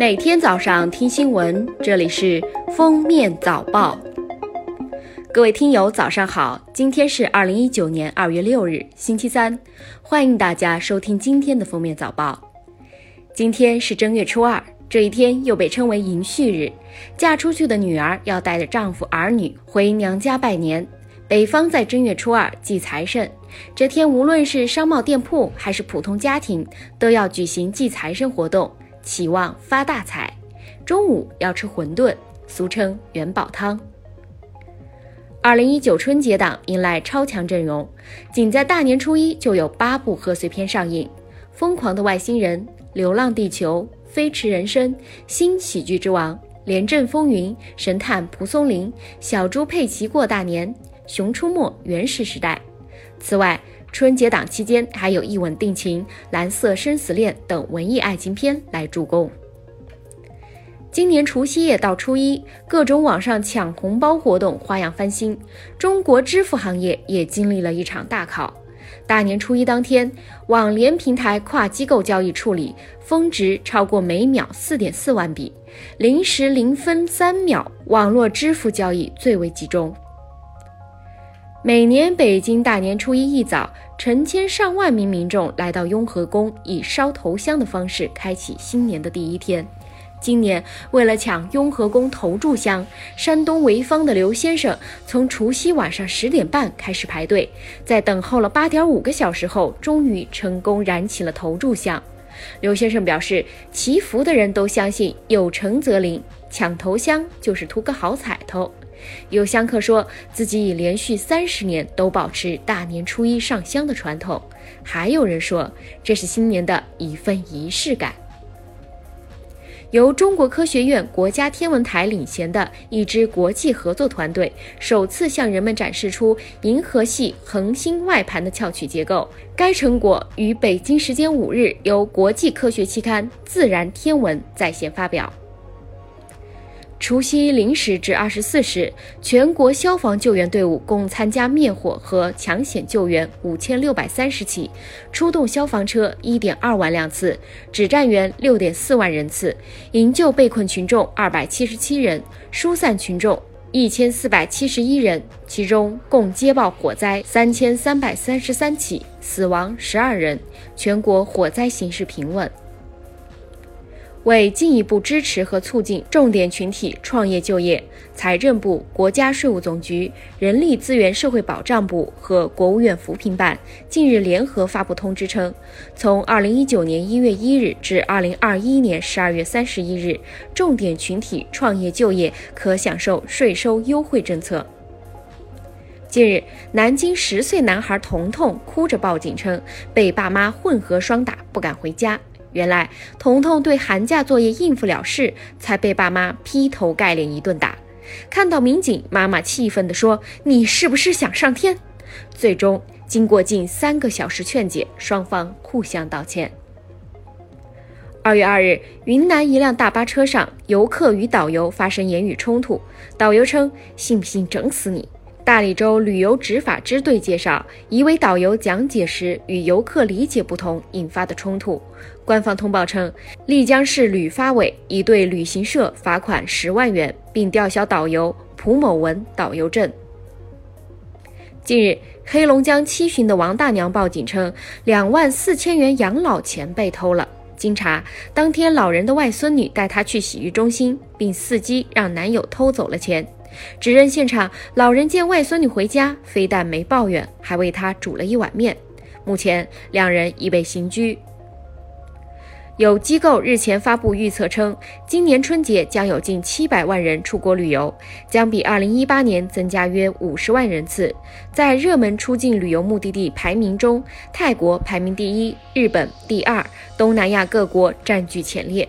每天早上听新闻，这里是封面早报。各位听友，早上好！今天是二零一九年二月六日，星期三，欢迎大家收听今天的封面早报。今天是正月初二，这一天又被称为迎婿日，嫁出去的女儿要带着丈夫儿女回娘家拜年。北方在正月初二祭财神，这天无论是商贸店铺还是普通家庭，都要举行祭财神活动。期望发大财，中午要吃馄饨，俗称元宝汤。二零一九春节档迎来超强阵容，仅在大年初一就有八部贺岁片上映，《疯狂的外星人》《流浪地球》《飞驰人生》《新喜剧之王》《廉政风云》《神探蒲松龄》《小猪佩奇过大年》《熊出没原始时代》。此外，春节档期间，还有《一吻定情》《蓝色生死恋》等文艺爱情片来助攻。今年除夕夜到初一，各种网上抢红包活动花样翻新，中国支付行业也经历了一场大考。大年初一当天，网联平台跨机构交易处理峰值超过每秒四点四万笔，零时零分三秒，网络支付交易最为集中。每年北京大年初一一早，成千上万名民众来到雍和宫，以烧头香的方式开启新年的第一天。今年为了抢雍和宫头炷香，山东潍坊的刘先生从除夕晚上十点半开始排队，在等候了八点五个小时后，终于成功燃起了头炷香。刘先生表示，祈福的人都相信有诚则灵，抢头香就是图个好彩头。有香客说自己已连续三十年都保持大年初一上香的传统，还有人说这是新年的一份仪式感。由中国科学院国家天文台领衔的一支国际合作团队，首次向人们展示出银河系恒星外盘的翘曲结构。该成果于北京时间五日由国际科学期刊《自然天文》在线发表。除夕零时至二十四时，全国消防救援队伍共参加灭火和抢险救援五千六百三十起，出动消防车一点二万辆次，指战员六点四万人次，营救被困群众二百七十七人，疏散群众一千四百七十一人，其中共接报火灾三千三百三十三起，死亡十二人，全国火灾形势平稳。为进一步支持和促进重点群体创业就业，财政部、国家税务总局、人力资源社会保障部和国务院扶贫办近日联合发布通知称，从二零一九年一月一日至二零二一年十二月三十一日，重点群体创业就业可享受税收优惠政策。近日，南京十岁男孩彤彤哭着报警称，被爸妈混合双打，不敢回家。原来，彤彤对寒假作业应付了事，才被爸妈劈头盖脸一顿打。看到民警，妈妈气愤地说：“你是不是想上天？”最终，经过近三个小时劝解，双方互相道歉。二月二日，云南一辆大巴车上，游客与导游发生言语冲突，导游称：“信不信整死你？”大理州旅游执法支队介绍，一位导游讲解时与游客理解不同引发的冲突。官方通报称，丽江市旅发委已对旅行社罚款十万元，并吊销导游蒲某文导游证。近日，黑龙江七旬的王大娘报警称，两万四千元养老钱被偷了。经查，当天老人的外孙女带她去洗浴中心，并伺机让男友偷走了钱。指认现场，老人见外孙女回家，非但没抱怨，还为她煮了一碗面。目前，两人已被刑拘。有机构日前发布预测称，今年春节将有近七百万人出国旅游，将比二零一八年增加约五十万人次。在热门出境旅游目的地排名中，泰国排名第一，日本第二，东南亚各国占据前列。